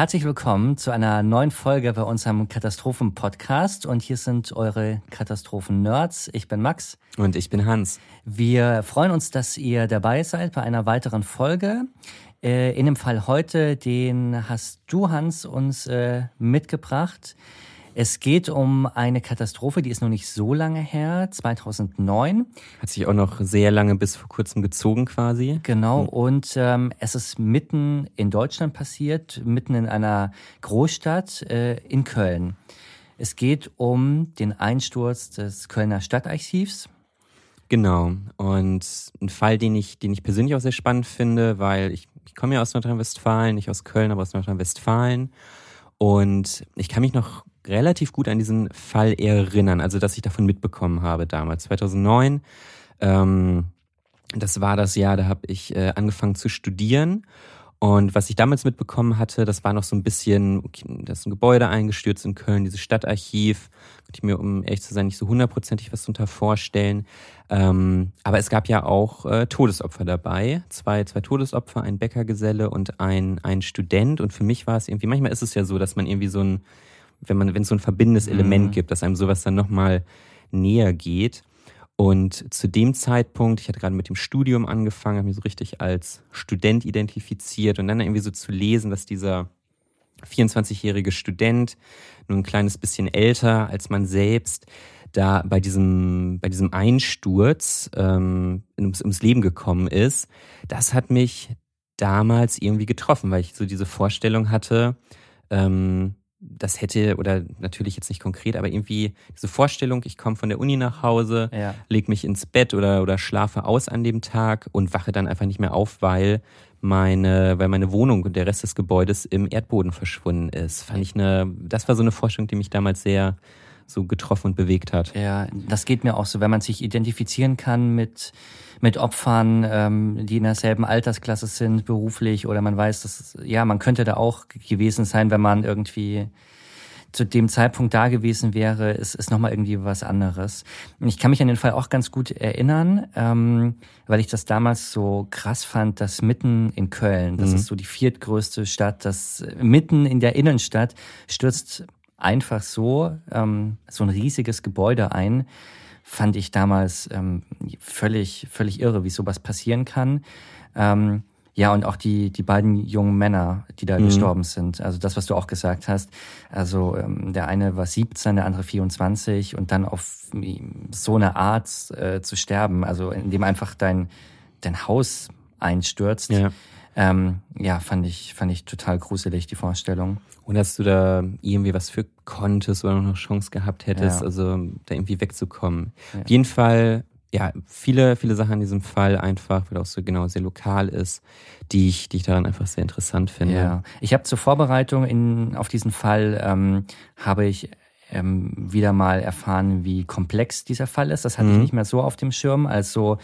Herzlich willkommen zu einer neuen Folge bei unserem Katastrophen-Podcast. Und hier sind eure Katastrophen-Nerds. Ich bin Max. Und ich bin Hans. Wir freuen uns, dass ihr dabei seid bei einer weiteren Folge. Äh, in dem Fall heute, den hast du, Hans, uns äh, mitgebracht. Es geht um eine Katastrophe, die ist noch nicht so lange her, 2009. Hat sich auch noch sehr lange bis vor kurzem gezogen quasi. Genau, und ähm, es ist mitten in Deutschland passiert, mitten in einer Großstadt äh, in Köln. Es geht um den Einsturz des Kölner Stadtarchivs. Genau, und ein Fall, den ich, den ich persönlich auch sehr spannend finde, weil ich, ich komme ja aus Nordrhein-Westfalen, nicht aus Köln, aber aus Nordrhein-Westfalen. Und ich kann mich noch relativ gut an diesen Fall erinnern, also dass ich davon mitbekommen habe damals, 2009. Ähm, das war das Jahr, da habe ich äh, angefangen zu studieren. Und was ich damals mitbekommen hatte, das war noch so ein bisschen, okay, da ist ein Gebäude eingestürzt in Köln, dieses Stadtarchiv. Könnte ich mir, um ehrlich zu sein, nicht so hundertprozentig was darunter vorstellen. Ähm, aber es gab ja auch äh, Todesopfer dabei. Zwei, zwei Todesopfer, ein Bäckergeselle und ein, ein Student. Und für mich war es irgendwie, manchmal ist es ja so, dass man irgendwie so ein, wenn man, wenn es so ein verbindendes mhm. Element mhm. gibt, dass einem sowas dann nochmal näher geht. Und zu dem Zeitpunkt, ich hatte gerade mit dem Studium angefangen, habe mich so richtig als Student identifiziert und dann irgendwie so zu lesen, dass dieser 24-jährige Student, nur ein kleines bisschen älter als man selbst, da bei diesem, bei diesem Einsturz ähm, ums, ums Leben gekommen ist, das hat mich damals irgendwie getroffen, weil ich so diese Vorstellung hatte, ähm, das hätte, oder natürlich jetzt nicht konkret, aber irgendwie diese Vorstellung, ich komme von der Uni nach Hause, ja. leg mich ins Bett oder, oder schlafe aus an dem Tag und wache dann einfach nicht mehr auf, weil meine, weil meine Wohnung und der Rest des Gebäudes im Erdboden verschwunden ist. Fand ich eine, das war so eine Vorstellung, die mich damals sehr so getroffen und bewegt hat. Ja, das geht mir auch so, wenn man sich identifizieren kann mit mit Opfern, ähm, die in derselben Altersklasse sind, beruflich, oder man weiß, dass ja, man könnte da auch gewesen sein, wenn man irgendwie zu dem Zeitpunkt da gewesen wäre, ist, ist nochmal irgendwie was anderes. Ich kann mich an den Fall auch ganz gut erinnern, ähm, weil ich das damals so krass fand, dass mitten in Köln, das mhm. ist so die viertgrößte Stadt, das mitten in der Innenstadt stürzt einfach so ähm, so ein riesiges Gebäude ein fand ich damals ähm, völlig, völlig irre, wie sowas passieren kann. Ähm, ja, und auch die, die beiden jungen Männer, die da mhm. gestorben sind. Also das, was du auch gesagt hast. Also ähm, der eine war 17, der andere 24 und dann auf so eine Art äh, zu sterben, also indem einfach dein, dein Haus einstürzt. Ja. Ähm, ja, fand ich, fand ich total gruselig, die Vorstellung. Und dass du da irgendwie was für konntest oder noch Chance gehabt hättest, ja. also da irgendwie wegzukommen. Ja. Auf jeden Fall, ja, viele, viele Sachen in diesem Fall einfach, weil auch so genau sehr lokal ist, die ich, die ich daran einfach sehr interessant finde. Ja. Ich habe zur Vorbereitung in, auf diesen Fall, ähm, habe ich ähm, wieder mal erfahren, wie komplex dieser Fall ist. Das hatte mhm. ich nicht mehr so auf dem Schirm. Also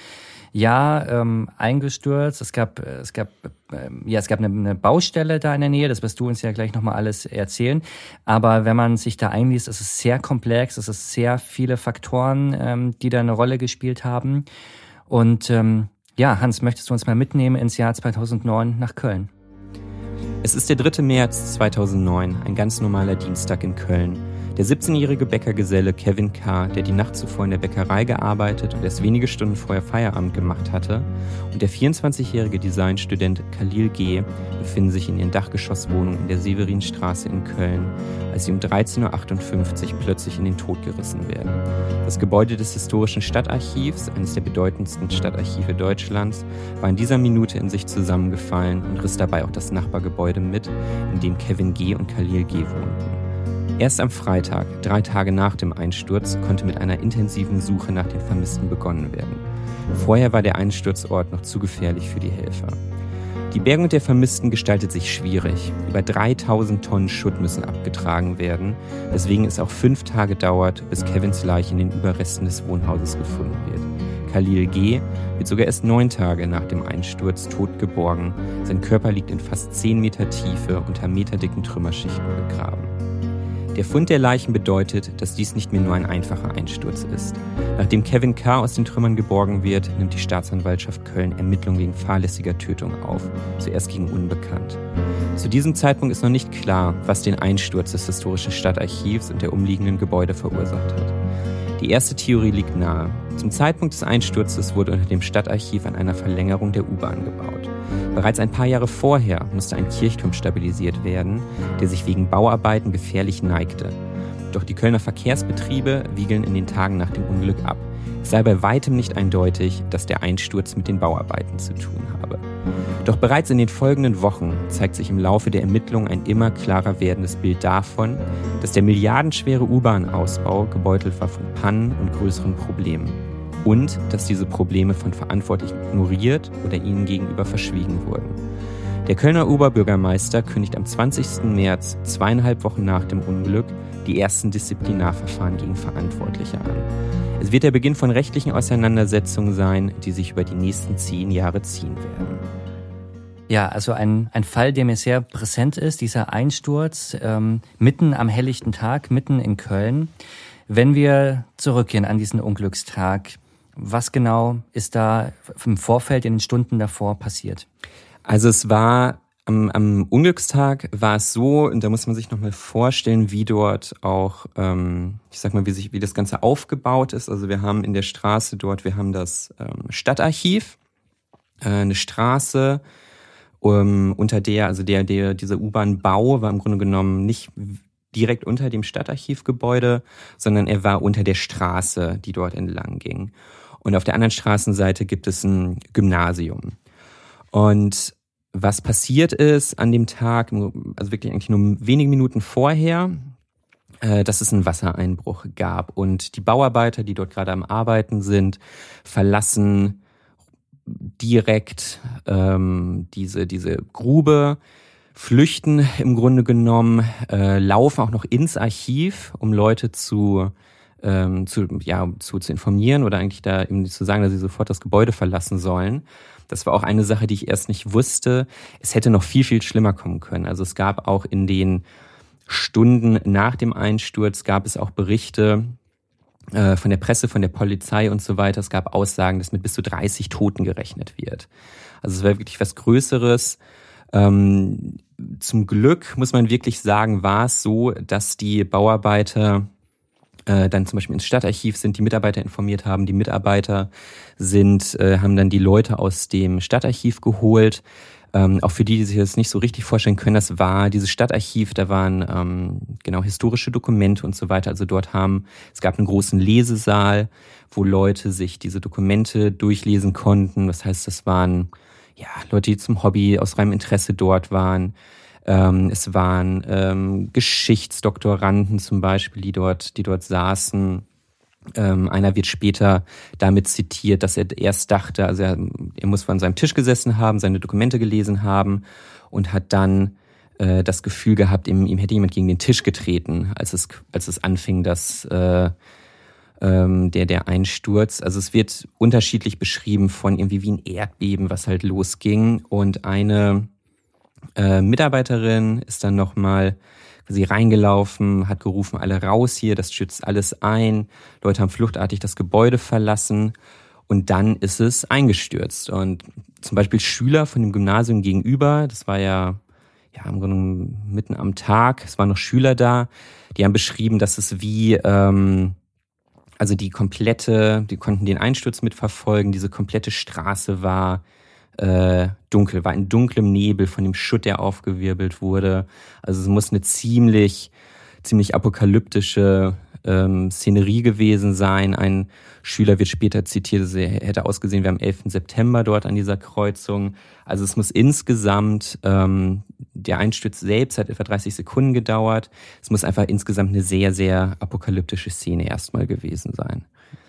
ja, ähm, eingestürzt. Es gab, es gab, ähm, ja, es gab eine, eine, Baustelle da in der Nähe. Das wirst du uns ja gleich nochmal alles erzählen. Aber wenn man sich da einliest, ist es sehr komplex. Es ist sehr viele Faktoren, ähm, die da eine Rolle gespielt haben. Und ähm, ja, Hans, möchtest du uns mal mitnehmen ins Jahr 2009 nach Köln? Es ist der 3. März 2009, ein ganz normaler Dienstag in Köln. Der 17-jährige Bäckergeselle Kevin K., der die Nacht zuvor in der Bäckerei gearbeitet und erst wenige Stunden vorher Feierabend gemacht hatte, und der 24-jährige Designstudent Khalil G. befinden sich in ihren Dachgeschosswohnung in der Severinstraße in Köln, als sie um 13.58 Uhr plötzlich in den Tod gerissen werden. Das Gebäude des historischen Stadtarchivs, eines der bedeutendsten Stadtarchive Deutschlands, war in dieser Minute in sich zusammengefallen und riss dabei auch das Nachbargebäude mit, in dem Kevin G. und Khalil G. wohnten. Erst am Freitag, drei Tage nach dem Einsturz, konnte mit einer intensiven Suche nach den Vermissten begonnen werden. Vorher war der Einsturzort noch zu gefährlich für die Helfer. Die Bergung der Vermissten gestaltet sich schwierig. Über 3000 Tonnen Schutt müssen abgetragen werden, weswegen es auch fünf Tage dauert, bis Kevins Leiche in den Überresten des Wohnhauses gefunden wird. Khalil G. wird sogar erst neun Tage nach dem Einsturz tot geborgen. Sein Körper liegt in fast zehn Meter Tiefe unter meterdicken Trümmerschichten begraben. Der Fund der Leichen bedeutet, dass dies nicht mehr nur ein einfacher Einsturz ist. Nachdem Kevin K. aus den Trümmern geborgen wird, nimmt die Staatsanwaltschaft Köln Ermittlungen wegen fahrlässiger Tötung auf, zuerst gegen Unbekannt. Zu diesem Zeitpunkt ist noch nicht klar, was den Einsturz des historischen Stadtarchivs und der umliegenden Gebäude verursacht hat. Die erste Theorie liegt nahe. Zum Zeitpunkt des Einsturzes wurde unter dem Stadtarchiv an einer Verlängerung der U-Bahn gebaut. Bereits ein paar Jahre vorher musste ein Kirchturm stabilisiert werden, der sich wegen Bauarbeiten gefährlich neigte. Doch die Kölner Verkehrsbetriebe wiegeln in den Tagen nach dem Unglück ab. Es sei bei weitem nicht eindeutig, dass der Einsturz mit den Bauarbeiten zu tun habe. Doch bereits in den folgenden Wochen zeigt sich im Laufe der Ermittlungen ein immer klarer werdendes Bild davon, dass der milliardenschwere U-Bahn-Ausbau gebeutelt war von Pannen und größeren Problemen. Und dass diese Probleme von Verantwortlichen ignoriert oder ihnen gegenüber verschwiegen wurden. Der Kölner Oberbürgermeister kündigt am 20. März, zweieinhalb Wochen nach dem Unglück, die ersten Disziplinarverfahren gegen Verantwortliche an. Es wird der Beginn von rechtlichen Auseinandersetzungen sein, die sich über die nächsten zehn Jahre ziehen werden. Ja, also ein, ein Fall, der mir sehr präsent ist, dieser Einsturz ähm, mitten am helllichten Tag, mitten in Köln. Wenn wir zurückgehen an diesen Unglückstag, was genau ist da im Vorfeld, in den Stunden davor passiert? Also es war am, am Unglückstag war es so, und da muss man sich nochmal vorstellen, wie dort auch, ähm, ich sag mal, wie sich, wie das Ganze aufgebaut ist. Also wir haben in der Straße dort, wir haben das ähm, Stadtarchiv, äh, eine Straße, um, unter der, also der, der, dieser U-Bahn-Bau war im Grunde genommen nicht direkt unter dem Stadtarchivgebäude, sondern er war unter der Straße, die dort entlang ging. Und auf der anderen Straßenseite gibt es ein Gymnasium. Und was passiert ist an dem Tag, also wirklich eigentlich nur wenige Minuten vorher, äh, dass es einen Wassereinbruch gab und die Bauarbeiter, die dort gerade am Arbeiten sind, verlassen direkt ähm, diese diese Grube, flüchten im Grunde genommen, äh, laufen auch noch ins Archiv, um Leute zu ähm, zu, ja, zu, zu informieren oder eigentlich da eben zu sagen, dass sie sofort das Gebäude verlassen sollen. Das war auch eine Sache, die ich erst nicht wusste. Es hätte noch viel, viel schlimmer kommen können. Also es gab auch in den Stunden nach dem Einsturz gab es auch Berichte äh, von der Presse, von der Polizei und so weiter. Es gab Aussagen, dass mit bis zu 30 Toten gerechnet wird. Also es war wirklich was Größeres. Ähm, zum Glück muss man wirklich sagen, war es so, dass die Bauarbeiter äh, dann zum Beispiel ins Stadtarchiv sind, die Mitarbeiter informiert haben. Die Mitarbeiter sind, äh, haben dann die Leute aus dem Stadtarchiv geholt. Ähm, auch für die, die sich das nicht so richtig vorstellen können, das war dieses Stadtarchiv, da waren ähm, genau historische Dokumente und so weiter. Also dort haben, es gab einen großen Lesesaal, wo Leute sich diese Dokumente durchlesen konnten. Das heißt, das waren ja Leute, die zum Hobby aus reinem Interesse dort waren. Ähm, es waren ähm, Geschichtsdoktoranden zum Beispiel, die dort, die dort saßen. Ähm, einer wird später damit zitiert, dass er erst dachte, also er, er muss von seinem Tisch gesessen haben, seine Dokumente gelesen haben und hat dann äh, das Gefühl gehabt, ihm, ihm hätte jemand gegen den Tisch getreten, als es, als es anfing, dass äh, ähm, der, der Einsturz. Also es wird unterschiedlich beschrieben von irgendwie wie ein Erdbeben, was halt losging. Und eine äh, Mitarbeiterin ist dann nochmal quasi reingelaufen, hat gerufen, alle raus hier, das schützt alles ein. Leute haben fluchtartig das Gebäude verlassen und dann ist es eingestürzt. Und zum Beispiel Schüler von dem Gymnasium gegenüber, das war ja, ja im Grunde mitten am Tag, es waren noch Schüler da, die haben beschrieben, dass es wie, ähm, also die komplette, die konnten den Einsturz mitverfolgen, diese komplette Straße war äh, dunkel, war in dunklem Nebel von dem Schutt, der aufgewirbelt wurde. Also es muss eine ziemlich, ziemlich apokalyptische ähm, Szenerie gewesen sein. Ein Schüler wird später zitiert, dass er hätte ausgesehen wie am 11. September dort an dieser Kreuzung. Also es muss insgesamt, ähm, der Einsturz selbst hat etwa 30 Sekunden gedauert. Es muss einfach insgesamt eine sehr, sehr apokalyptische Szene erstmal gewesen sein.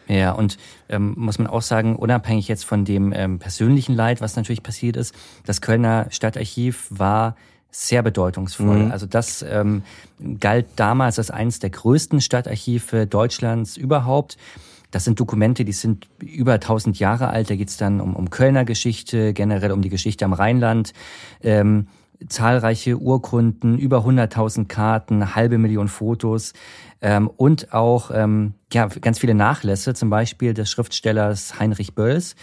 Ja, und ähm, muss man auch sagen, unabhängig jetzt von dem ähm, persönlichen Leid, was natürlich passiert ist, das Kölner Stadtarchiv war sehr bedeutungsvoll. Mhm. Also das ähm, galt damals als eines der größten Stadtarchive Deutschlands überhaupt. Das sind Dokumente, die sind über 1000 Jahre alt. Da geht's dann um, um Kölner Geschichte, generell um die Geschichte am Rheinland. Ähm, zahlreiche Urkunden, über 100.000 Karten, halbe Million Fotos ähm, und auch ähm, ja, ganz viele Nachlässe, zum Beispiel des Schriftstellers Heinrich Bölls.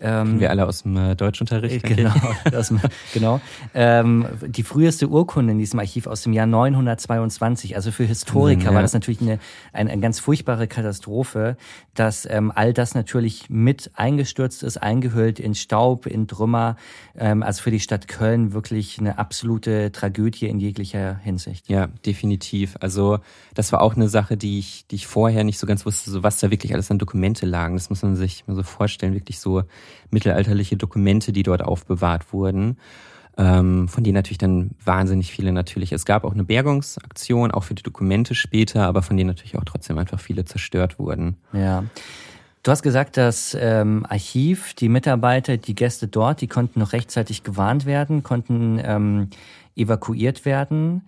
Ähm, wir alle aus dem äh, Deutschunterricht. Genau, dem, genau. Ähm, die früheste Urkunde in diesem Archiv aus dem Jahr 922. Also für Historiker ja. war das natürlich eine, eine, eine ganz furchtbare Katastrophe, dass ähm, all das natürlich mit eingestürzt ist, eingehüllt in Staub, in Trümmer. Ähm, also für die Stadt Köln wirklich eine absolute Tragödie in jeglicher Hinsicht. Ja, definitiv. Also das war auch eine Sache, die ich, die ich vorher nicht so ganz wusste, so was da wirklich alles an Dokumente lagen. Das muss man sich mal so vorstellen, wirklich so mittelalterliche Dokumente, die dort aufbewahrt wurden. Ähm, von denen natürlich dann wahnsinnig viele natürlich. Es gab auch eine Bergungsaktion, auch für die Dokumente später, aber von denen natürlich auch trotzdem einfach viele zerstört wurden. Ja. Du hast gesagt, das ähm, Archiv, die Mitarbeiter, die Gäste dort, die konnten noch rechtzeitig gewarnt werden, konnten ähm, evakuiert werden.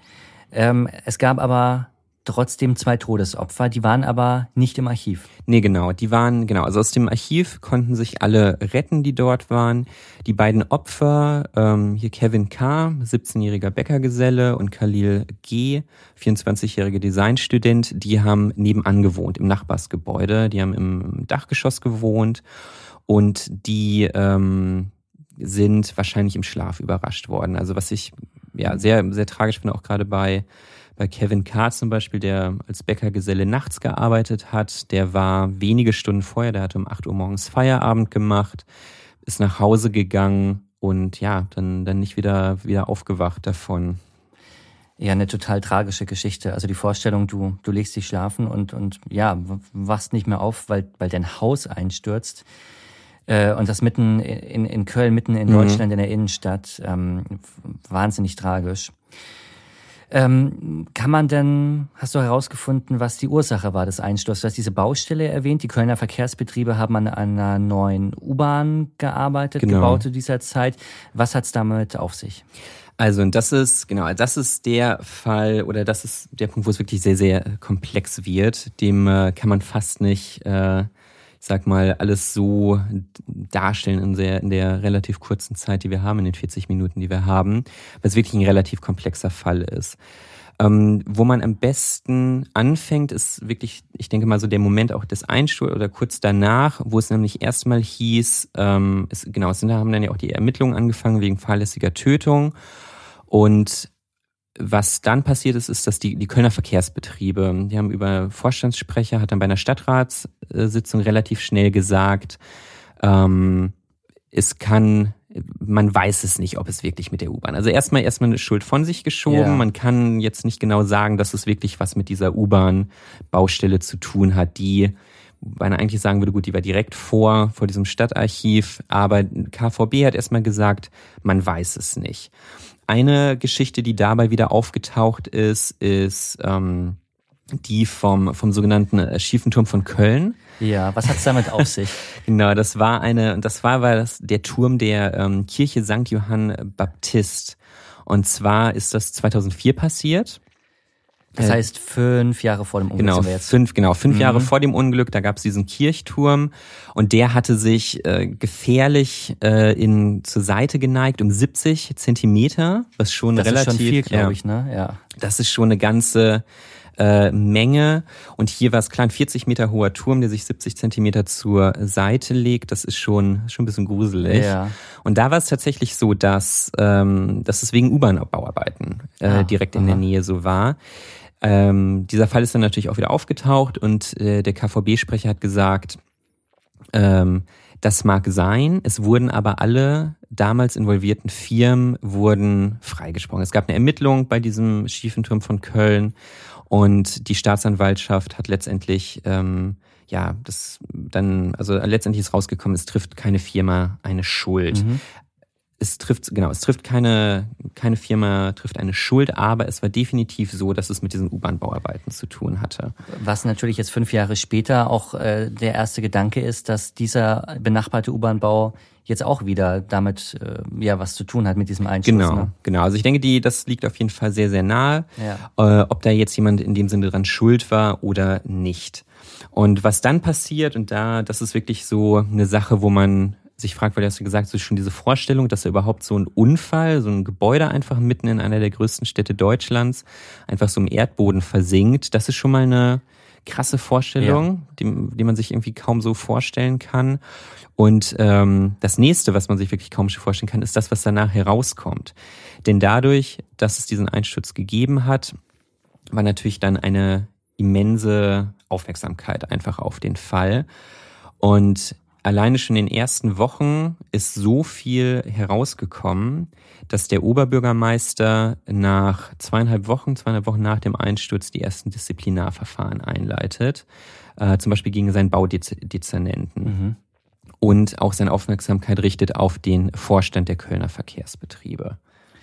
Ähm, es gab aber trotzdem zwei Todesopfer, die waren aber nicht im Archiv. Nee, genau, die waren, genau, also aus dem Archiv konnten sich alle retten, die dort waren. Die beiden Opfer, ähm, hier Kevin K., 17-jähriger Bäckergeselle und Khalil G., 24-jähriger Designstudent, die haben nebenan gewohnt, im Nachbarsgebäude, die haben im Dachgeschoss gewohnt und die ähm, sind wahrscheinlich im Schlaf überrascht worden. Also was ich ja sehr, sehr tragisch finde, auch gerade bei bei Kevin K. zum Beispiel, der als Bäckergeselle nachts gearbeitet hat, der war wenige Stunden vorher, der hatte um 8 Uhr morgens Feierabend gemacht, ist nach Hause gegangen und ja, dann, dann nicht wieder, wieder aufgewacht davon. Ja, eine total tragische Geschichte. Also die Vorstellung, du, du legst dich schlafen und, und ja, wachst nicht mehr auf, weil, weil dein Haus einstürzt. Äh, und das mitten in, in Köln, mitten in mhm. Deutschland, in der Innenstadt. Ähm, wahnsinnig tragisch. Ähm, kann man denn, hast du herausgefunden, was die Ursache war des Einsturzes? Du hast diese Baustelle erwähnt. Die Kölner Verkehrsbetriebe haben an einer neuen U-Bahn gearbeitet, genau. gebaut zu dieser Zeit. Was hat's damit auf sich? Also, und das ist, genau, das ist der Fall oder das ist der Punkt, wo es wirklich sehr, sehr komplex wird. Dem äh, kann man fast nicht äh, sag mal, alles so darstellen in, sehr, in der relativ kurzen Zeit, die wir haben, in den 40 Minuten, die wir haben, weil es wirklich ein relativ komplexer Fall ist. Ähm, wo man am besten anfängt, ist wirklich, ich denke mal so der Moment auch des Einsturzes oder kurz danach, wo es nämlich erstmal hieß, ähm, es, genau, es sind, haben dann ja auch die Ermittlungen angefangen wegen fahrlässiger Tötung und was dann passiert ist, ist, dass die, die Kölner Verkehrsbetriebe, die haben über Vorstandssprecher, hat dann bei einer Stadtratssitzung relativ schnell gesagt, ähm, es kann, man weiß es nicht, ob es wirklich mit der U-Bahn. Also erstmal erstmal eine Schuld von sich geschoben. Ja. Man kann jetzt nicht genau sagen, dass es wirklich was mit dieser U-Bahn-Baustelle zu tun hat, die weil er eigentlich sagen würde, gut, die war direkt vor, vor diesem Stadtarchiv, aber KVB hat erstmal gesagt, man weiß es nicht. Eine Geschichte, die dabei wieder aufgetaucht ist, ist ähm, die vom, vom sogenannten äh, Schiefenturm von Köln. Ja, was hat's damit auf sich? genau, das war eine, das war, war das der Turm der ähm, Kirche St. Johann Baptist. Und zwar ist das 2004 passiert. Das äh, heißt fünf Jahre vor dem Unglück. Genau, fünf, genau, fünf mhm. Jahre vor dem Unglück, da gab es diesen Kirchturm und der hatte sich äh, gefährlich äh, in zur Seite geneigt um 70 Zentimeter, was schon das relativ, ist schon viel, glaube ja, ich, ne? Ja. Das ist schon eine ganze äh, Menge. Und hier war es klein, 40 Meter hoher Turm, der sich 70 Zentimeter zur Seite legt. Das ist schon, schon ein bisschen gruselig. Ja. Und da war es tatsächlich so, dass, ähm, dass es wegen U-Bahn-Bauarbeiten äh, ah, direkt in aha. der Nähe so war. Ähm, dieser Fall ist dann natürlich auch wieder aufgetaucht und äh, der KVB-Sprecher hat gesagt, ähm, das mag sein, es wurden aber alle damals involvierten Firmen wurden freigesprochen. Es gab eine Ermittlung bei diesem schiefen Turm von Köln Und die Staatsanwaltschaft hat letztendlich ähm, ja, das dann, also letztendlich ist rausgekommen, es trifft keine Firma eine Schuld. Mhm. Es trifft, genau, es trifft keine, keine Firma trifft eine Schuld, aber es war definitiv so, dass es mit diesen U-Bahn-Bauarbeiten zu tun hatte. Was natürlich jetzt fünf Jahre später auch äh, der erste Gedanke ist, dass dieser benachbarte U-Bahn-Bau jetzt auch wieder damit äh, ja was zu tun hat mit diesem Einschuss. Genau, ne? genau. Also ich denke, die das liegt auf jeden Fall sehr sehr nahe, ja. äh, ob da jetzt jemand in dem Sinne dran schuld war oder nicht. Und was dann passiert, und da, das ist wirklich so eine Sache, wo man sich fragt, weil du hast ja gesagt, so schon diese Vorstellung, dass er überhaupt so ein Unfall, so ein Gebäude einfach mitten in einer der größten Städte Deutschlands einfach so im Erdboden versinkt, das ist schon mal eine krasse Vorstellung, ja. die, die man sich irgendwie kaum so vorstellen kann. Und ähm, das nächste, was man sich wirklich kaum vorstellen kann, ist das, was danach herauskommt. Denn dadurch, dass es diesen Einsturz gegeben hat, war natürlich dann eine immense Aufmerksamkeit einfach auf den Fall. Und alleine schon in den ersten Wochen ist so viel herausgekommen, dass der Oberbürgermeister nach zweieinhalb Wochen, zweieinhalb Wochen nach dem Einsturz die ersten Disziplinarverfahren einleitet, äh, zum Beispiel gegen seinen Baudezernenten. Mhm. Und auch seine Aufmerksamkeit richtet auf den Vorstand der Kölner Verkehrsbetriebe.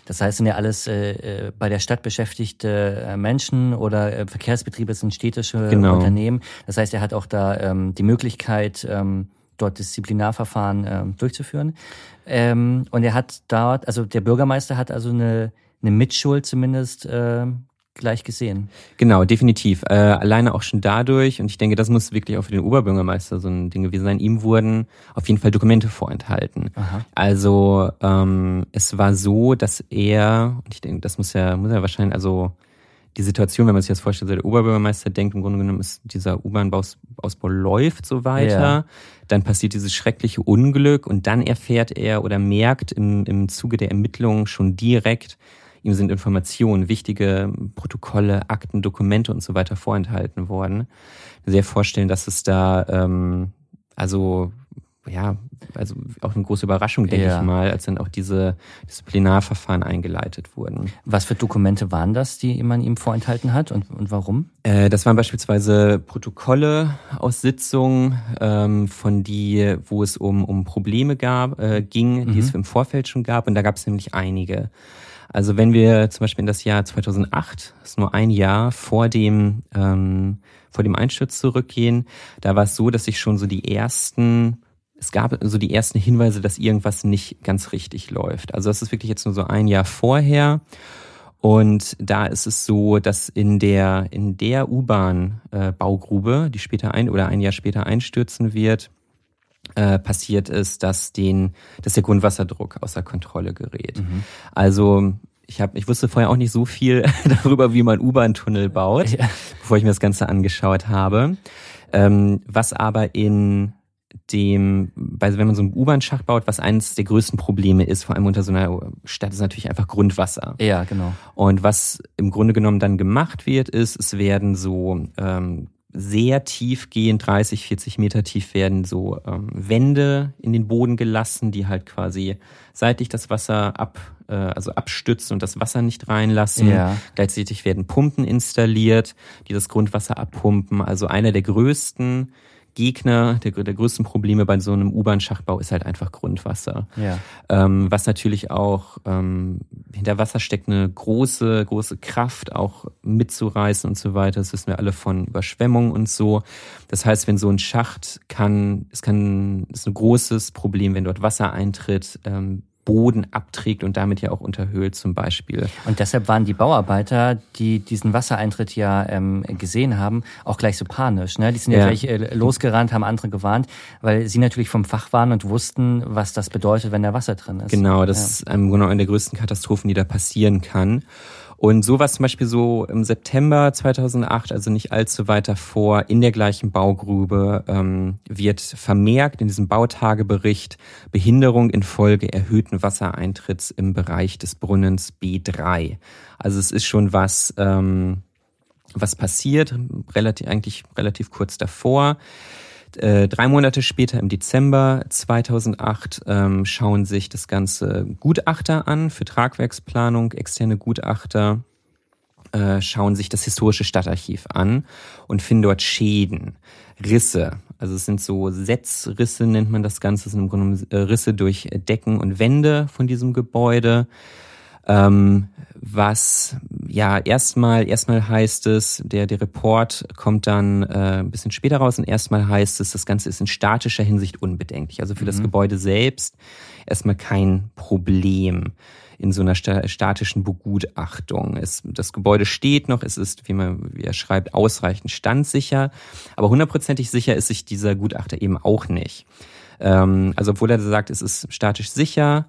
Das heißt, sind ja alles äh, äh, bei der Stadt beschäftigte äh, Menschen oder äh, Verkehrsbetriebe sind städtische genau. Unternehmen. Das heißt, er hat auch da ähm, die Möglichkeit, ähm, dort Disziplinarverfahren ähm, durchzuführen. Ähm, und er hat dort, also der Bürgermeister hat also eine, eine Mitschuld zumindest äh, gleich gesehen. Genau, definitiv. Äh, alleine auch schon dadurch, und ich denke, das muss wirklich auch für den Oberbürgermeister so ein Ding gewesen sein, ihm wurden auf jeden Fall Dokumente vorenthalten. Aha. Also ähm, es war so, dass er, und ich denke, das muss ja, muss ja wahrscheinlich, also die Situation, wenn man sich das vorstellt, der Oberbürgermeister denkt, im Grunde genommen ist dieser U-Bahn-Ausbau läuft so weiter, ja. dann passiert dieses schreckliche Unglück und dann erfährt er oder merkt im, im Zuge der Ermittlungen schon direkt, Ihm sind Informationen, wichtige Protokolle, Akten, Dokumente und so weiter vorenthalten worden. Sehr vorstellen, dass es da ähm, also ja, also auch eine große Überraschung, denke ja. ich mal, als dann auch diese Disziplinarverfahren eingeleitet wurden. Was für Dokumente waren das, die man ihm vorenthalten hat und, und warum? Äh, das waren beispielsweise Protokolle aus Sitzungen, ähm, von die, wo es um, um Probleme gab, äh, ging, die mhm. es im Vorfeld schon gab. Und da gab es nämlich einige. Also wenn wir zum Beispiel in das Jahr 2008, das ist nur ein Jahr vor dem, ähm, vor dem Einsturz zurückgehen, da war es so, dass sich schon so die ersten es gab so die ersten Hinweise, dass irgendwas nicht ganz richtig läuft. Also das ist wirklich jetzt nur so ein Jahr vorher. Und da ist es so, dass in der, in der U-Bahn-Baugrube, die später ein oder ein Jahr später einstürzen wird, äh, passiert ist, dass den, dass der Grundwasserdruck außer Kontrolle gerät. Mhm. Also ich habe, ich wusste vorher auch nicht so viel darüber, wie man U-Bahn-Tunnel baut, ja. bevor ich mir das Ganze angeschaut habe. Ähm, was aber in dem, also wenn man so einen U-Bahn-Schacht baut, was eines der größten Probleme ist, vor allem unter so einer Stadt, ist natürlich einfach Grundwasser. Ja, genau. Und was im Grunde genommen dann gemacht wird, ist, es werden so ähm, sehr tief gehen, 30, 40 Meter tief werden so ähm, Wände in den Boden gelassen, die halt quasi seitlich das Wasser ab, äh, also abstützen und das Wasser nicht reinlassen. Ja. Gleichzeitig werden Pumpen installiert, die das Grundwasser abpumpen. Also einer der größten Gegner, der, der größten Probleme bei so einem U-Bahn-Schachtbau ist halt einfach Grundwasser. Ja. Ähm, was natürlich auch ähm, hinter Wasser steckt eine große, große Kraft, auch mitzureißen und so weiter. Das wissen wir alle von Überschwemmungen und so. Das heißt, wenn so ein Schacht kann, es kann, ist ein großes Problem, wenn dort Wasser eintritt, ähm, Boden abträgt und damit ja auch unterhöhlt zum Beispiel. Und deshalb waren die Bauarbeiter, die diesen Wassereintritt ja ähm, gesehen haben, auch gleich so panisch. Ne? Die sind ja, ja gleich äh, losgerannt, haben andere gewarnt, weil sie natürlich vom Fach waren und wussten, was das bedeutet, wenn da Wasser drin ist. Genau, das ja. ist im Grunde eine der größten Katastrophen, die da passieren kann. Und sowas zum Beispiel so im September 2008, also nicht allzu weit davor, in der gleichen Baugrube ähm, wird vermerkt in diesem Bautagebericht Behinderung infolge erhöhten Wassereintritts im Bereich des Brunnens B3. Also es ist schon was, ähm, was passiert, relativ, eigentlich relativ kurz davor. Äh, drei Monate später, im Dezember 2008, ähm, schauen sich das ganze Gutachter an für Tragwerksplanung, externe Gutachter. äh, schauen sich das historische Stadtarchiv an und finden dort Schäden, Risse. Also es sind so Setzrisse, nennt man das Ganze, es sind im Grunde äh, Risse durch Decken und Wände von diesem Gebäude. Ähm, was ja erstmal erstmal heißt es, der der Report kommt dann äh, ein bisschen später raus und erstmal heißt es, das Ganze ist in statischer Hinsicht unbedenklich. Also für mhm. das Gebäude selbst erstmal kein Problem in so einer statischen Begutachtung. Es, das Gebäude steht noch, es ist, wie man wie er schreibt, ausreichend standsicher, aber hundertprozentig sicher ist sich dieser Gutachter eben auch nicht. Ähm, also obwohl er sagt, es ist statisch sicher,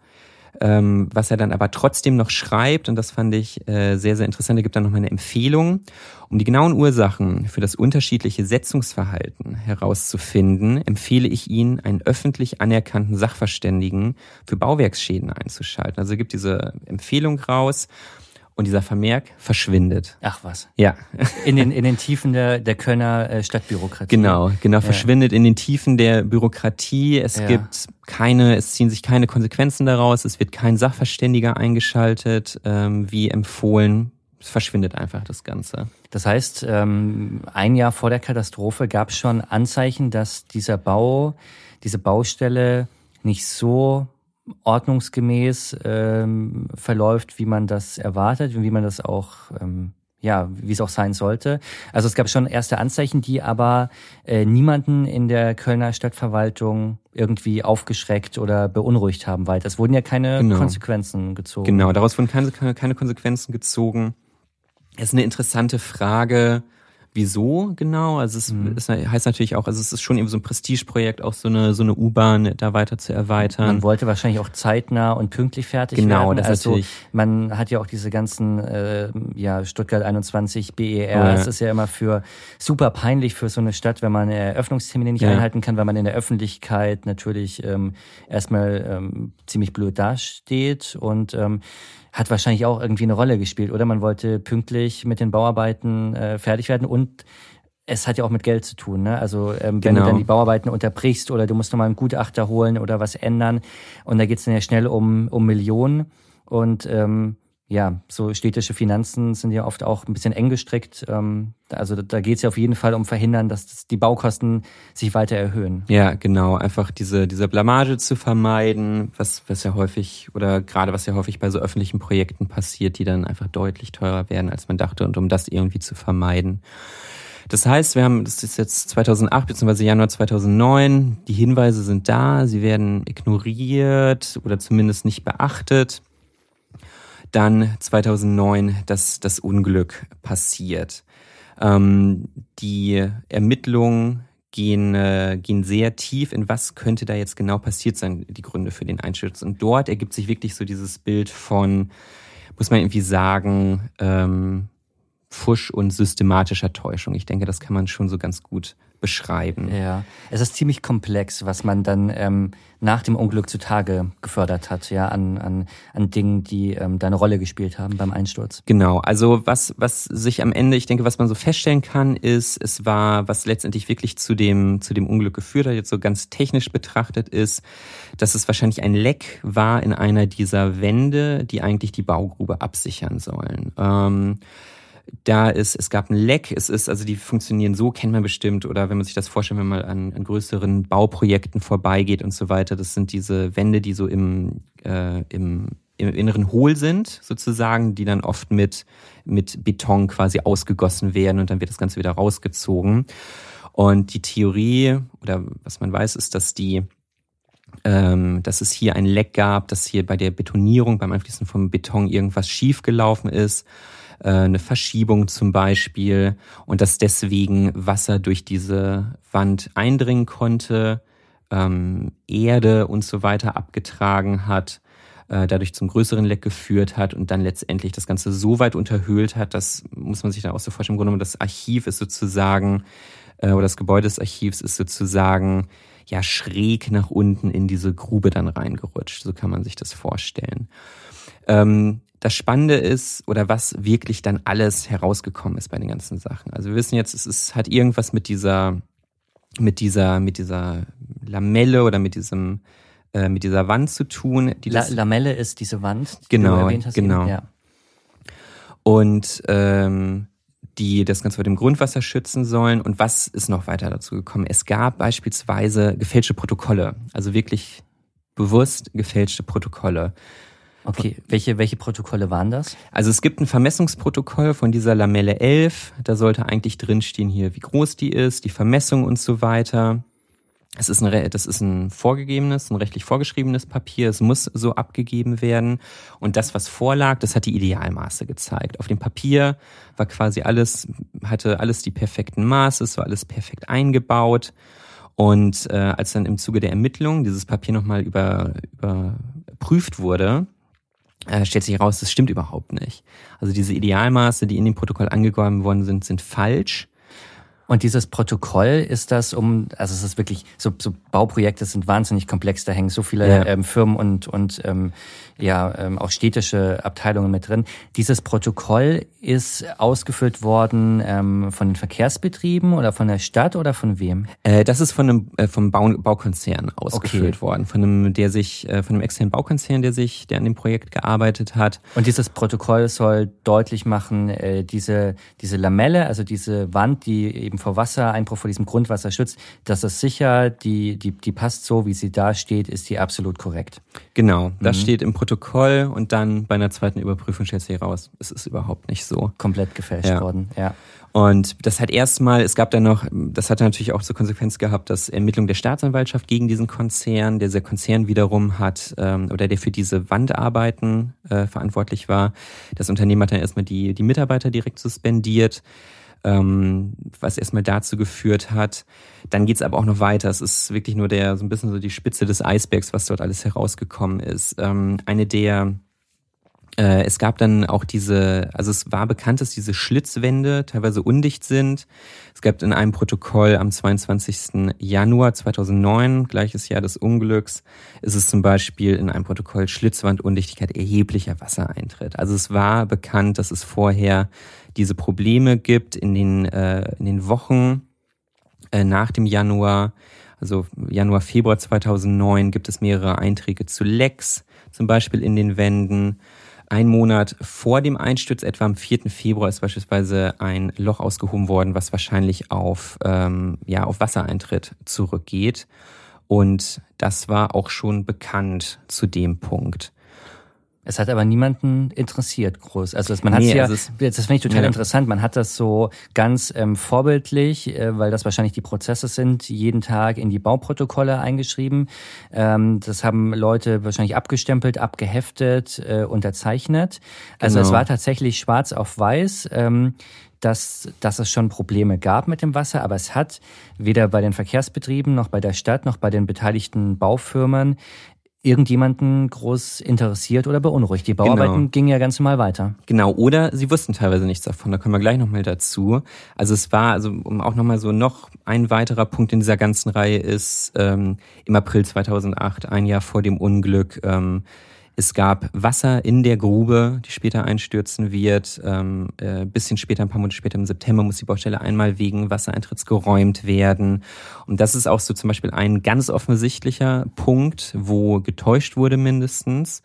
ähm, was er dann aber trotzdem noch schreibt, und das fand ich äh, sehr, sehr interessant, er gibt dann noch mal eine Empfehlung, um die genauen Ursachen für das unterschiedliche Setzungsverhalten herauszufinden, empfehle ich Ihnen, einen öffentlich anerkannten Sachverständigen für Bauwerksschäden einzuschalten. Also er gibt diese Empfehlung raus und dieser Vermerk verschwindet. Ach was. Ja. In den, in den Tiefen der, der Kölner äh, Stadtbürokratie. Genau, genau, verschwindet in den Tiefen der Bürokratie. Es ja. gibt keine, es ziehen sich keine Konsequenzen daraus, es wird kein Sachverständiger eingeschaltet, ähm, wie empfohlen. Es verschwindet einfach das Ganze. Das heißt, ähm, ein Jahr vor der Katastrophe gab es schon Anzeichen, dass dieser Bau, diese Baustelle nicht so ordnungsgemäß ähm, verläuft, wie man das erwartet und wie man das auch ähm, ja, wie es auch sein sollte. Also es gab schon erste Anzeichen, die aber äh, niemanden in der Kölner Stadtverwaltung irgendwie aufgeschreckt oder beunruhigt haben, weil es wurden ja keine genau. Konsequenzen gezogen. Genau, daraus wurden keine, keine Konsequenzen gezogen. Es ist eine interessante Frage, wieso genau. Also es, mhm. es, heißt natürlich auch, also es ist schon eben so ein Prestigeprojekt, auch so eine so eine U-Bahn da weiter zu erweitern. Man wollte wahrscheinlich auch zeitnah und pünktlich fertig genau, werden. Das also natürlich. man hat ja auch diese ganzen äh, ja Stuttgart 21 BER. Oh, ja. Das ist ja immer für super peinlich für so eine Stadt, wenn man Eröffnungstermine nicht ja. einhalten kann, weil man in der Öffentlichkeit natürlich ähm, erstmal ähm, ziemlich blöd dasteht und ähm, hat wahrscheinlich auch irgendwie eine Rolle gespielt, oder? Man wollte pünktlich mit den Bauarbeiten äh, fertig werden und es hat ja auch mit Geld zu tun, ne? Also ähm, wenn genau. du dann die Bauarbeiten unterbrichst oder du musst nochmal einen Gutachter holen oder was ändern und da geht's dann ja schnell um, um Millionen und ähm, ja, so städtische Finanzen sind ja oft auch ein bisschen eng gestrickt. Ähm, also da geht es ja auf jeden Fall um verhindern, dass die Baukosten sich weiter erhöhen. Ja, genau. Einfach diese, diese Blamage zu vermeiden, was, was ja häufig oder gerade was ja häufig bei so öffentlichen Projekten passiert, die dann einfach deutlich teurer werden, als man dachte und um das irgendwie zu vermeiden. Das heißt, wir haben, das ist jetzt 2008 bzw. Januar 2009, die Hinweise sind da, sie werden ignoriert oder zumindest nicht beachtet dann 2009 das, das Unglück passiert. Ähm, die Ermittlungen gehen, äh, gehen sehr tief in was könnte da jetzt genau passiert sein, die Gründe für den Einsturz. Und dort ergibt sich wirklich so dieses Bild von, muss man irgendwie sagen, ähm, Fusch und systematischer Täuschung. Ich denke, das kann man schon so ganz gut beschreiben. Ja, es ist ziemlich komplex, was man dann ähm, nach dem Unglück zutage gefördert hat, ja, an, an, an Dingen, die ähm, da eine Rolle gespielt haben beim Einsturz. Genau, also was, was sich am Ende, ich denke, was man so feststellen kann, ist, es war, was letztendlich wirklich zu dem, zu dem Unglück geführt hat, jetzt so ganz technisch betrachtet ist, dass es wahrscheinlich ein Leck war in einer dieser Wände, die eigentlich die Baugrube absichern sollen. Ähm, da ist, es gab ein Leck, es ist, also die funktionieren so, kennt man bestimmt, oder wenn man sich das vorstellt, wenn man mal an, an größeren Bauprojekten vorbeigeht und so weiter, das sind diese Wände, die so im, äh, im, im Inneren hohl sind, sozusagen, die dann oft mit, mit Beton quasi ausgegossen werden und dann wird das Ganze wieder rausgezogen. Und die Theorie, oder was man weiß, ist, dass die ähm, dass es hier ein Leck gab, dass hier bei der Betonierung, beim Einfließen vom Beton irgendwas schiefgelaufen ist äh, eine Verschiebung zum Beispiel und dass deswegen Wasser durch diese Wand eindringen konnte, ähm, Erde und so weiter abgetragen hat, äh, dadurch zum größeren Leck geführt hat und dann letztendlich das Ganze so weit unterhöhlt hat, das muss man sich dann auch so vorstellen. Im Grunde das Archiv ist sozusagen, äh, oder das Gebäude des Archivs ist sozusagen ja schräg nach unten in diese Grube dann reingerutscht. So kann man sich das vorstellen. Ähm, das Spannende ist, oder was wirklich dann alles herausgekommen ist bei den ganzen Sachen. Also wir wissen jetzt, es ist, hat irgendwas mit dieser, mit dieser, mit dieser Lamelle oder mit diesem, äh, mit dieser Wand zu tun. Die La Lamelle ist diese Wand, die genau, du erwähnt hast. Genau. Ja. und ähm, die das Ganze vor dem Grundwasser schützen sollen. Und was ist noch weiter dazu gekommen? Es gab beispielsweise gefälschte Protokolle, also wirklich bewusst gefälschte Protokolle. Okay, welche, welche Protokolle waren das? Also es gibt ein Vermessungsprotokoll von dieser Lamelle 11. Da sollte eigentlich drinstehen hier, wie groß die ist, die Vermessung und so weiter. Es ist ein, das ist ein vorgegebenes, ein rechtlich vorgeschriebenes Papier. Es muss so abgegeben werden. Und das, was vorlag, das hat die Idealmaße gezeigt. Auf dem Papier war quasi alles, hatte alles die perfekten Maße, es war alles perfekt eingebaut. Und äh, als dann im Zuge der Ermittlung dieses Papier nochmal über, überprüft wurde, äh, stellt sich heraus, das stimmt überhaupt nicht. Also diese Idealmaße, die in dem Protokoll angegeben worden sind, sind falsch. Und dieses Protokoll ist das um, also es ist wirklich, so, so Bauprojekte sind wahnsinnig komplex, da hängen so viele ja. ähm, Firmen und, und ähm, ja ähm, auch städtische Abteilungen mit drin. Dieses Protokoll ist ausgefüllt worden ähm, von den Verkehrsbetrieben oder von der Stadt oder von wem? Äh, das ist von einem äh, vom Bau, Baukonzern ausgefüllt okay. worden, von einem, der sich, äh, von einem externen Baukonzern, der sich, der an dem Projekt gearbeitet hat. Und dieses Protokoll soll deutlich machen, äh, diese diese Lamelle, also diese Wand, die eben vor Wassereinbruch, vor diesem Grundwasser schützt, dass es sicher, die die die passt so, wie sie da steht, ist die absolut korrekt. Genau, das mhm. steht im Protokoll und dann bei einer zweiten Überprüfung stellt sich heraus, es ist überhaupt nicht so. Komplett gefälscht ja. worden, ja. Und das hat erstmal, es gab dann noch, das hat natürlich auch zur Konsequenz gehabt, dass Ermittlungen der Staatsanwaltschaft gegen diesen Konzern, der dieser Konzern wiederum hat, ähm, oder der für diese Wandarbeiten äh, verantwortlich war, das Unternehmen hat dann erstmal die, die Mitarbeiter direkt suspendiert ähm, was erstmal dazu geführt hat. Dann geht's aber auch noch weiter. Es ist wirklich nur der so ein bisschen so die Spitze des Eisbergs, was dort alles herausgekommen ist. Ähm, eine der äh, es gab dann auch diese, also es war bekannt, dass diese Schlitzwände teilweise undicht sind. Es gab in einem Protokoll am 22. Januar 2009, gleiches Jahr des Unglücks, ist es zum Beispiel in einem Protokoll Schlitzwandundichtigkeit erheblicher Wassereintritt. Also es war bekannt, dass es vorher diese Probleme gibt in den, äh, in den Wochen äh, nach dem Januar. Also Januar, Februar 2009 gibt es mehrere Einträge zu Lecks, zum Beispiel in den Wänden. Ein Monat vor dem Einsturz, etwa am 4. Februar, ist beispielsweise ein Loch ausgehoben worden, was wahrscheinlich auf, ähm, ja, auf Wassereintritt zurückgeht. Und das war auch schon bekannt zu dem Punkt. Es hat aber niemanden interessiert groß. Also man hat nee, ja, das finde ich total ja. interessant. Man hat das so ganz ähm, vorbildlich, äh, weil das wahrscheinlich die Prozesse sind, jeden Tag in die Bauprotokolle eingeschrieben. Ähm, das haben Leute wahrscheinlich abgestempelt, abgeheftet, äh, unterzeichnet. Also genau. es war tatsächlich schwarz auf weiß. Ähm, dass, dass es schon Probleme gab mit dem Wasser, aber es hat weder bei den Verkehrsbetrieben noch bei der Stadt noch bei den beteiligten Baufirmen irgendjemanden groß interessiert oder beunruhigt. Die Bauarbeiten genau. gingen ja ganz normal weiter. Genau, oder sie wussten teilweise nichts davon. Da kommen wir gleich nochmal dazu. Also es war, also um auch nochmal so noch ein weiterer Punkt in dieser ganzen Reihe ist, ähm, im April 2008, ein Jahr vor dem Unglück, ähm, es gab Wasser in der Grube, die später einstürzen wird. Ähm, äh, bisschen später, ein paar Monate später im September muss die Baustelle einmal wegen Wassereintritts geräumt werden. Und das ist auch so zum Beispiel ein ganz offensichtlicher Punkt, wo getäuscht wurde mindestens.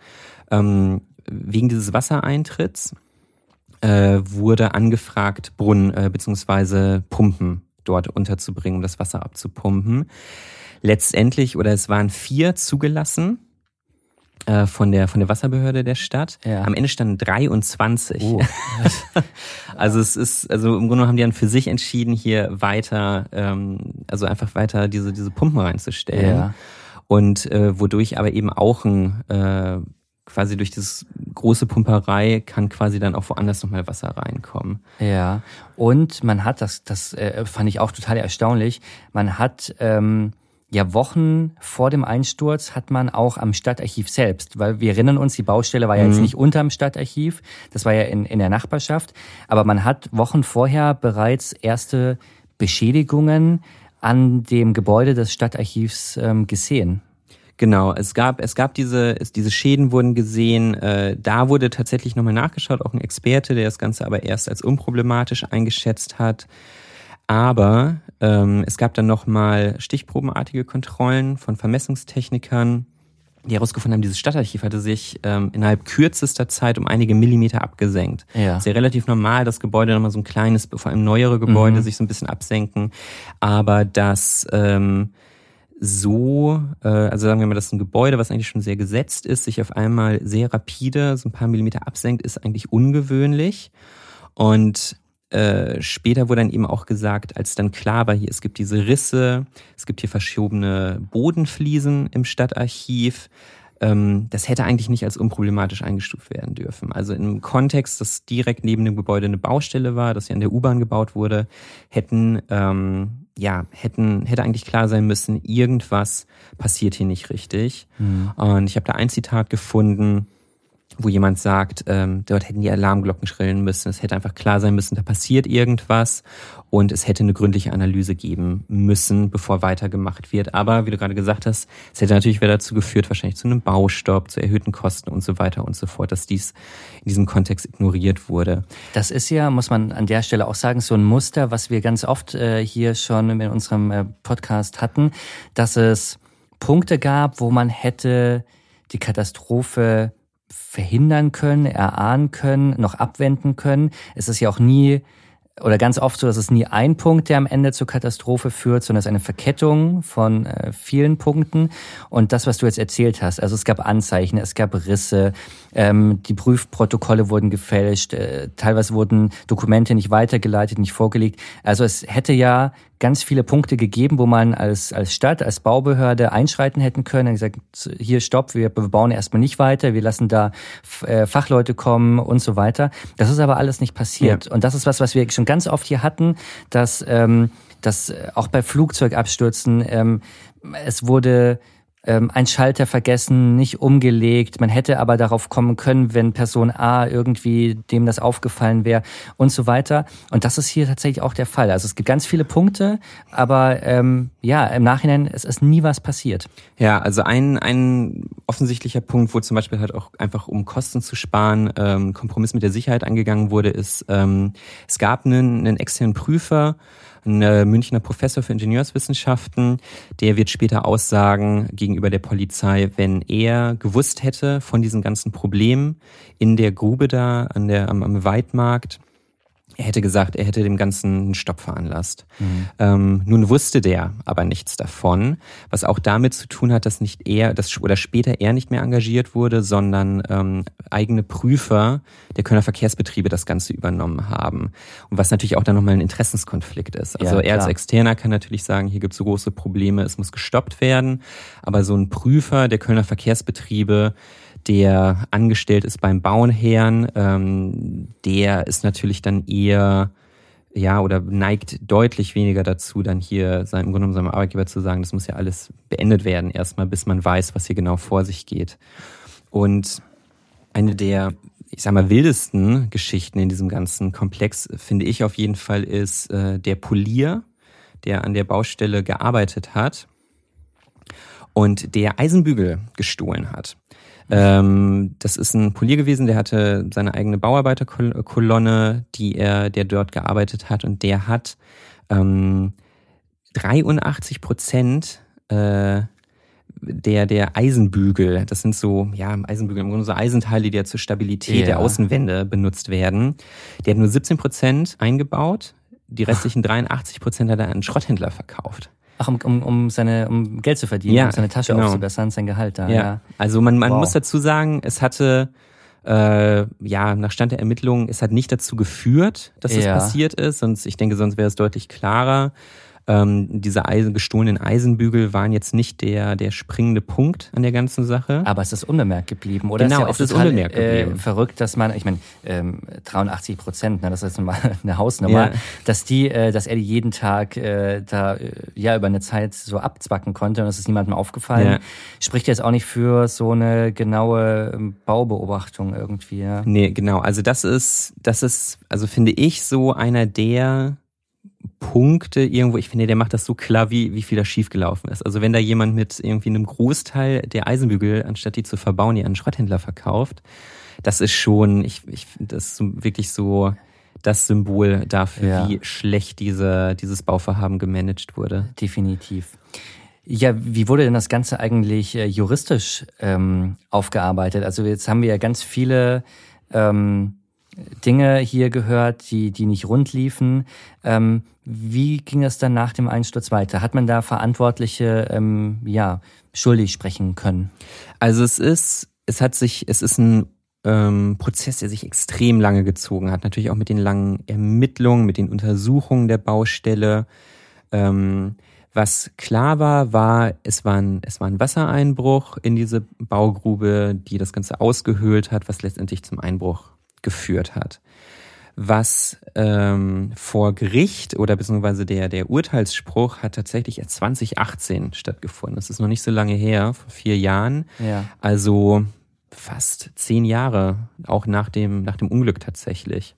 Ähm, wegen dieses Wassereintritts äh, wurde angefragt, Brunnen äh, bzw. Pumpen dort unterzubringen, um das Wasser abzupumpen. Letztendlich, oder es waren vier zugelassen äh, von der von der Wasserbehörde der Stadt. Ja. Am Ende standen 23. Oh. also es ist, also im Grunde haben die dann für sich entschieden, hier weiter, ähm, also einfach weiter diese diese Pumpen reinzustellen. Ja. Und äh, wodurch aber eben auch ein äh, quasi durch das große Pumperei kann quasi dann auch woanders nochmal Wasser reinkommen. Ja, und man hat, das, das äh, fand ich auch total erstaunlich, man hat ähm, ja, Wochen vor dem Einsturz hat man auch am Stadtarchiv selbst, weil wir erinnern uns, die Baustelle war ja mhm. jetzt nicht unterm Stadtarchiv, das war ja in, in der Nachbarschaft, aber man hat Wochen vorher bereits erste Beschädigungen an dem Gebäude des Stadtarchivs ähm, gesehen. Genau, es gab es gab diese es, diese Schäden wurden gesehen. Äh, da wurde tatsächlich nochmal nachgeschaut, auch ein Experte, der das Ganze aber erst als unproblematisch eingeschätzt hat. Aber ähm, es gab dann nochmal stichprobenartige Kontrollen von Vermessungstechnikern die herausgefunden haben, dieses Stadtarchiv hatte sich ähm, innerhalb kürzester Zeit um einige Millimeter abgesenkt. Ja. Ist ja relativ normal, dass Gebäude nochmal so ein kleines, vor allem neuere Gebäude Mhm. sich so ein bisschen absenken. Aber das ähm, so, äh, also sagen wir mal, dass ein Gebäude, was eigentlich schon sehr gesetzt ist, sich auf einmal sehr rapide so ein paar Millimeter absenkt, ist eigentlich ungewöhnlich. Und äh, später wurde dann eben auch gesagt, als dann klar war, hier, es gibt diese Risse, es gibt hier verschobene Bodenfliesen im Stadtarchiv, ähm, das hätte eigentlich nicht als unproblematisch eingestuft werden dürfen. Also im Kontext, dass direkt neben dem Gebäude eine Baustelle war, dass sie an der U-Bahn gebaut wurde, hätten, ähm, ja, hätten, hätte eigentlich klar sein müssen, irgendwas passiert hier nicht richtig. Und ich habe da ein Zitat gefunden, wo jemand sagt, ähm, dort hätten die Alarmglocken schrillen müssen. Es hätte einfach klar sein müssen, da passiert irgendwas und es hätte eine gründliche Analyse geben müssen, bevor weitergemacht wird. Aber wie du gerade gesagt hast, es hätte natürlich wieder dazu geführt, wahrscheinlich zu einem Baustopp, zu erhöhten Kosten und so weiter und so fort, dass dies in diesem Kontext ignoriert wurde. Das ist ja, muss man an der Stelle auch sagen, so ein Muster, was wir ganz oft äh, hier schon in unserem äh, Podcast hatten, dass es Punkte gab, wo man hätte die Katastrophe verhindern können, erahnen können, noch abwenden können. Es ist ja auch nie oder ganz oft so, dass es nie ein Punkt, der am Ende zur Katastrophe führt, sondern es ist eine Verkettung von äh, vielen Punkten. Und das, was du jetzt erzählt hast, also es gab Anzeichen, es gab Risse, ähm, die Prüfprotokolle wurden gefälscht, äh, teilweise wurden Dokumente nicht weitergeleitet, nicht vorgelegt. Also es hätte ja ganz viele Punkte gegeben, wo man als, als Stadt, als Baubehörde einschreiten hätten können und gesagt, hier stopp, wir bauen erstmal nicht weiter, wir lassen da äh, Fachleute kommen und so weiter. Das ist aber alles nicht passiert. Ja. Und das ist was, was wir schon ganz oft hier hatten, dass, ähm, dass äh, auch bei Flugzeugabstürzen ähm, es wurde ähm, ein Schalter vergessen, nicht umgelegt. Man hätte aber darauf kommen können, wenn Person A irgendwie dem das aufgefallen wäre und so weiter. Und das ist hier tatsächlich auch der Fall. Also es gibt ganz viele Punkte, aber ähm, ja, im Nachhinein es ist nie was passiert. Ja, also ein, ein offensichtlicher Punkt, wo zum Beispiel halt auch einfach um Kosten zu sparen, ähm, Kompromiss mit der Sicherheit angegangen wurde, ist, ähm, es gab einen, einen externen Prüfer, ein äh, Münchner Professor für Ingenieurswissenschaften, der wird später aussagen gegenüber der Polizei, wenn er gewusst hätte von diesen ganzen Problemen in der Grube da an der, am, am Weidmarkt, er hätte gesagt, er hätte dem Ganzen einen Stopp veranlasst. Ähm, nun wusste der aber nichts davon, was auch damit zu tun hat, dass nicht er, dass oder später er nicht mehr engagiert wurde, sondern ähm, eigene Prüfer der Kölner Verkehrsbetriebe das Ganze übernommen haben. Und was natürlich auch dann nochmal ein Interessenskonflikt ist. Also Ja, er als. Externer kann natürlich sagen, hier gibt es so große Probleme, es muss gestoppt werden. Aber so ein Prüfer der Kölner Verkehrsbetriebe, der angestellt ist beim Bauherrn, ähm, der ist natürlich dann eher ja, oder neigt deutlich weniger dazu, dann hier seinem, im Grunde genommen seinem Arbeitgeber zu sagen, das muss ja alles beendet werden, erstmal, bis man weiß, was hier genau vor sich geht. Und eine der, ich sag mal, wildesten Geschichten in diesem ganzen Komplex, finde ich auf jeden Fall, ist äh, der Polier, der an der Baustelle gearbeitet hat und der Eisenbügel gestohlen hat. Ähm, das ist ein Polier gewesen, der hatte seine eigene Bauarbeiterkolonne, die er, der dort gearbeitet hat und der hat ähm, 83 Prozent äh, der, der Eisenbügel, das sind so, ja, Eisenbügel, im Grunde so Eisenteile, die ja zur Stabilität Ja. der Außenwände benutzt werden. Der hat nur 17 Prozent eingebaut, die restlichen 83 Prozent hat er an einen Schrotthändler verkauft. Ach, um, um, um seine um Geld zu verdienen, Ja, um seine Tasche genau. aufzubessern, sein Gehalt da. Ja. Ja. Also man, man Wow. muss dazu sagen, es hatte äh, ja nach Stand der Ermittlungen, es hat nicht dazu geführt, dass es Ja. passiert ist. Sonst, ich denke, sonst wäre es deutlich klarer. Ähm, diese Eisen, gestohlenen Eisenbügel waren jetzt nicht der, der springende Punkt an der ganzen Sache. Aber es ist unbemerkt geblieben, oder? Genau, ja auch es ist unbemerkt geblieben. Äh, verrückt, dass man, ich meine, ähm, 83 Prozent, ne, das ist mal eine Hausnummer, Ja. dass die, äh, dass er die jeden Tag äh, da äh, ja über eine Zeit so abzwacken konnte und es ist niemandem aufgefallen. Ja. Spricht jetzt auch nicht für so eine genaue ähm, Baubeobachtung irgendwie. Ja. Nee, genau. Also das ist, das ist, also finde ich so einer der Punkte irgendwo, ich finde, der macht das so klar, wie, wie viel da schiefgelaufen ist. Also wenn da jemand mit irgendwie einem Großteil der Eisenbügel, anstatt die zu verbauen, die an einen Schrotthändler verkauft, das ist schon, ich, ich finde das so, wirklich so das Symbol dafür, Ja. wie schlecht diese, dieses Bauvorhaben gemanagt wurde. Definitiv. Ja, wie wurde denn das Ganze eigentlich äh, juristisch ähm, aufgearbeitet? Also jetzt haben wir ja ganz viele ähm, Dinge hier gehört, die, die nicht rund liefen. Ähm, wie ging es dann nach dem Einsturz weiter? Hat man da Verantwortliche ähm, ja, schuldig sprechen können? Also es ist, es hat sich, es ist ein ähm, Prozess, der sich extrem lange gezogen hat. Natürlich auch mit den langen Ermittlungen, mit den Untersuchungen der Baustelle. Ähm, was klar war, war, es war, ein, es war ein Wassereinbruch in diese Baugrube, die das Ganze ausgehöhlt hat, was letztendlich zum Einbruch geführt hat. Was ähm, vor Gericht oder beziehungsweise der, der Urteilsspruch hat tatsächlich erst 2018 stattgefunden. Das ist noch nicht so lange her, vor vier Jahren. Ja. Also fast zehn Jahre, auch nach dem, nach dem Unglück tatsächlich.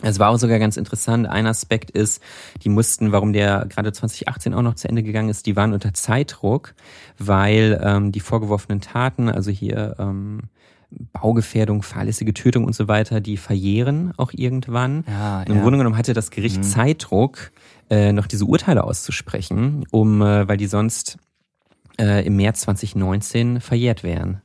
Es war auch sogar ganz interessant. Ein Aspekt ist, die mussten, warum der gerade 2018 auch noch zu Ende gegangen ist, die waren unter Zeitdruck, weil ähm, die vorgeworfenen Taten, also hier ähm, Baugefährdung, fahrlässige Tötung und so weiter, die verjähren auch irgendwann. Ja, Im ja. Grunde genommen hatte das Gericht Mhm. Zeitdruck, äh, noch diese Urteile auszusprechen, um, äh, weil die sonst äh, im März 2019 verjährt wären.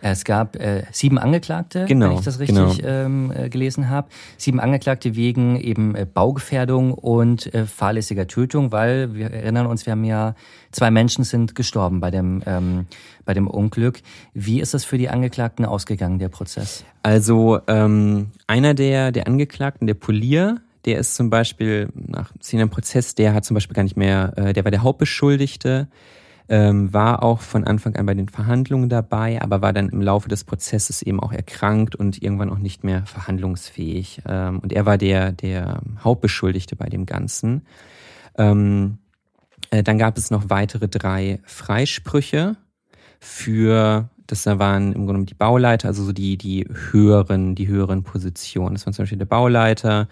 Es gab äh, sieben Angeklagte, Genau, wenn ich das richtig genau. ähm, äh, gelesen habe. Sieben Angeklagte wegen eben äh, Baugefährdung und äh, fahrlässiger Tötung, weil wir erinnern uns, wir haben ja zwei Menschen sind gestorben bei dem ähm, bei dem Unglück. Wie ist das für die Angeklagten ausgegangen, der Prozess? Also ähm, einer der, der Angeklagten, der Polier, der ist zum Beispiel nach zehn Jahren Prozess, der hat zum Beispiel gar nicht mehr, äh, der war der Hauptbeschuldigte, ähm, war auch von Anfang an bei den Verhandlungen dabei, aber war dann im Laufe des Prozesses eben auch erkrankt und irgendwann auch nicht mehr verhandlungsfähig. Ähm, und er war der, der Hauptbeschuldigte bei dem Ganzen. Ähm, äh, dann gab es noch weitere drei Freisprüche für, das da waren im Grunde die Bauleiter, also so die, die höheren, die höheren Positionen. Das waren zum Beispiel der Bauleiter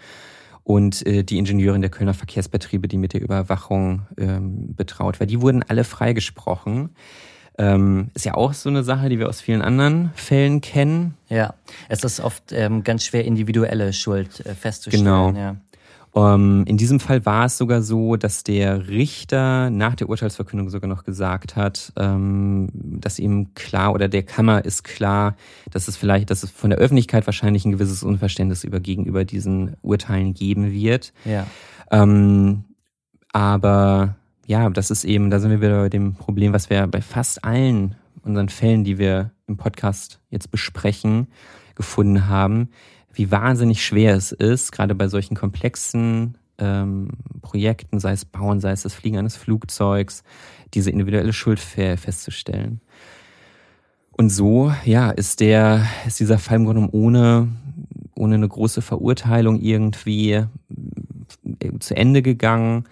und äh, die Ingenieurin der Kölner Verkehrsbetriebe, die mit der Überwachung ähm, betraut war. Die wurden alle freigesprochen. Ähm, ist ja auch so eine Sache, die wir aus vielen anderen Fällen kennen. Ja, es ist oft ähm, ganz schwer, individuelle Schuld äh, festzustellen. Genau. Ja. Ähm, in diesem Fall war es sogar so, dass der Richter nach der Urteilsverkündung sogar noch gesagt hat, ähm, dass ihm klar oder der Kammer ist klar, dass es vielleicht, dass es von der Öffentlichkeit wahrscheinlich ein gewisses Unverständnis über gegenüber diesen Urteilen geben wird. ja. Ähm, aber ja, das ist eben, da sind wir wieder bei dem Problem, was wir bei fast allen unseren Fällen, die wir im Podcast jetzt besprechen, gefunden haben, wie wahnsinnig schwer es ist, gerade bei solchen komplexen ähm, Projekten, sei es Bauen, sei es das Fliegen eines Flugzeugs, diese individuelle Schuld fe- festzustellen. Und so, ja, ist der, ist dieser Fall im Grunde ohne, ohne eine große Verurteilung irgendwie äh, zu Ende gegangen.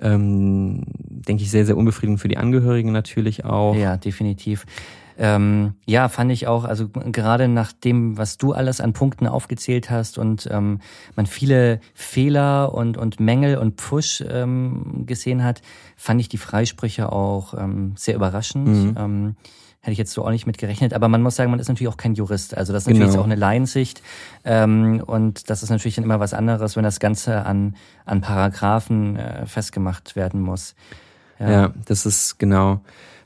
Ähm, denke ich, sehr, sehr unbefriedigend für die Angehörigen natürlich auch. Ja, definitiv. Ähm, ja, fand ich auch, also gerade nach dem, was du alles an Punkten aufgezählt hast und ähm, man viele Fehler und, und Mängel und Pfusch ähm, gesehen hat, fand ich die Freisprüche auch ähm, sehr überraschend. Mhm. Ähm, hätte ich jetzt so auch nicht mit gerechnet. Aber man muss sagen, man ist natürlich auch kein Jurist. Also das ist natürlich Genau. auch eine Laiensicht. Ähm, und das ist natürlich dann immer was anderes, wenn das Ganze an, an Paragraphen äh, festgemacht werden muss. Ja. das ist genau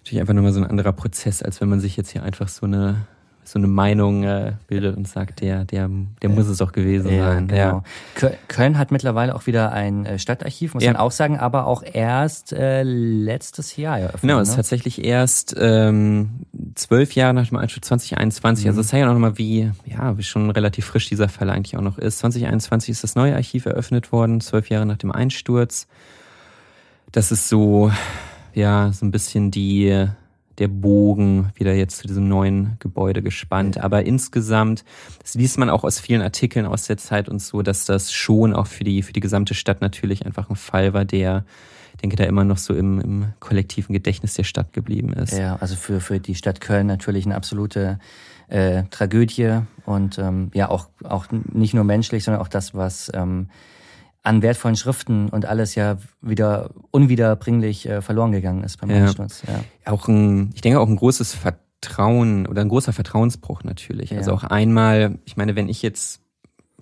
natürlich einfach nochmal so ein anderer Prozess, als wenn man sich jetzt hier einfach so eine so eine Meinung äh, bildet und sagt, der, der, der muss es doch gewesen Ja, sein. genau. Köl- Köln hat mittlerweile auch wieder ein äh, Stadtarchiv, muss Ja. man auch sagen, aber auch erst äh, letztes Jahr eröffnet. Genau, es ist ne? tatsächlich erst ähm, zwölf Jahre nach dem Einsturz 2021. Mhm. Also das zeigt ja auch nochmal, wie, ja, wie schon relativ frisch dieser Fall eigentlich auch noch ist. 2021 ist das neue Archiv eröffnet worden, zwölf Jahre nach dem Einsturz. Das ist so, ja, so ein bisschen die, der Bogen wieder jetzt zu diesem neuen Gebäude gespannt. Aber insgesamt, das liest man auch aus vielen Artikeln aus der Zeit und so, dass das schon auch für die, für die gesamte Stadt natürlich einfach ein Fall war, der, ich denke, da immer noch so im, im kollektiven Gedächtnis der Stadt geblieben ist. Ja, also für, für die Stadt Köln natürlich eine absolute äh, Tragödie und ähm, ja auch, auch nicht nur menschlich, sondern auch das, was ähm, an wertvollen Schriften und alles ja wieder unwiederbringlich äh, verloren gegangen ist beim Ja. Einsturz. Ja. Auch ein, ich denke auch ein großes Vertrauen oder ein großer Vertrauensbruch natürlich. Ja. Also auch einmal, ich meine, wenn ich jetzt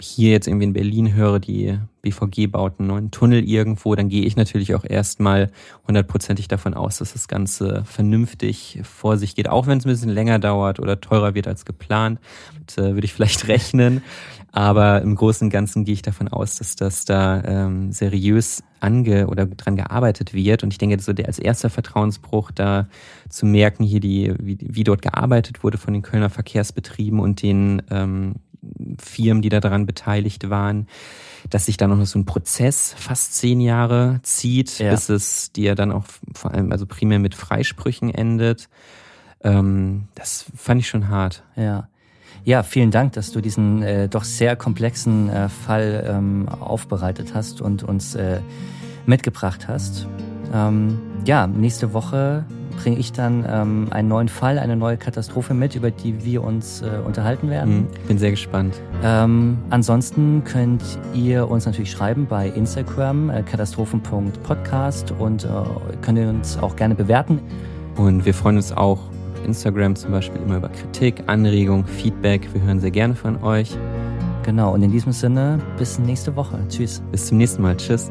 hier jetzt irgendwie in Berlin höre, die BVG baut einen neuen Tunnel irgendwo, dann gehe ich natürlich auch erstmal hundertprozentig davon aus, dass das Ganze vernünftig vor sich geht, auch wenn es ein bisschen länger dauert oder teurer wird als geplant. Und, äh, würde ich vielleicht rechnen. Aber im Großen und Ganzen gehe ich davon aus, dass das da ähm, seriös ange oder dran gearbeitet wird. Und ich denke, so der als erster Vertrauensbruch da zu merken, hier die, wie, wie dort gearbeitet wurde von den Kölner Verkehrsbetrieben und den ähm, Firmen, die da daran beteiligt waren, dass sich da noch so ein Prozess fast zehn Jahre zieht, ja. bis es dir dann auch vor allem, also primär mit Freisprüchen endet. Ähm, das fand ich schon hart. Ja. Ja, vielen Dank, dass du diesen äh, doch sehr komplexen äh, Fall ähm, aufbereitet hast und uns äh, mitgebracht hast. Ähm, ja, nächste Woche bringe ich dann ähm, einen neuen Fall, eine neue Katastrophe mit, über die wir uns äh, unterhalten werden. Mhm, bin sehr gespannt. Ähm, ansonsten könnt ihr uns natürlich schreiben bei Instagram äh, katastrophen.podcast und äh, könnt ihr uns auch gerne bewerten. Und wir freuen uns auch Instagram zum Beispiel immer über Kritik, Anregung, Feedback. Wir hören sehr gerne von euch. Genau, und in diesem Sinne, bis nächste Woche. Tschüss. Bis zum nächsten Mal. Tschüss.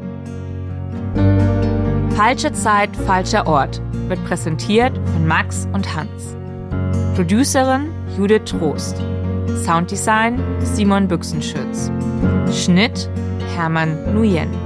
Falsche Zeit, falscher Ort wird präsentiert von Max und Hans. Producerin Judith Trost. Sounddesign Simon Büchsenschütz. Schnitt Hermann Nuyen.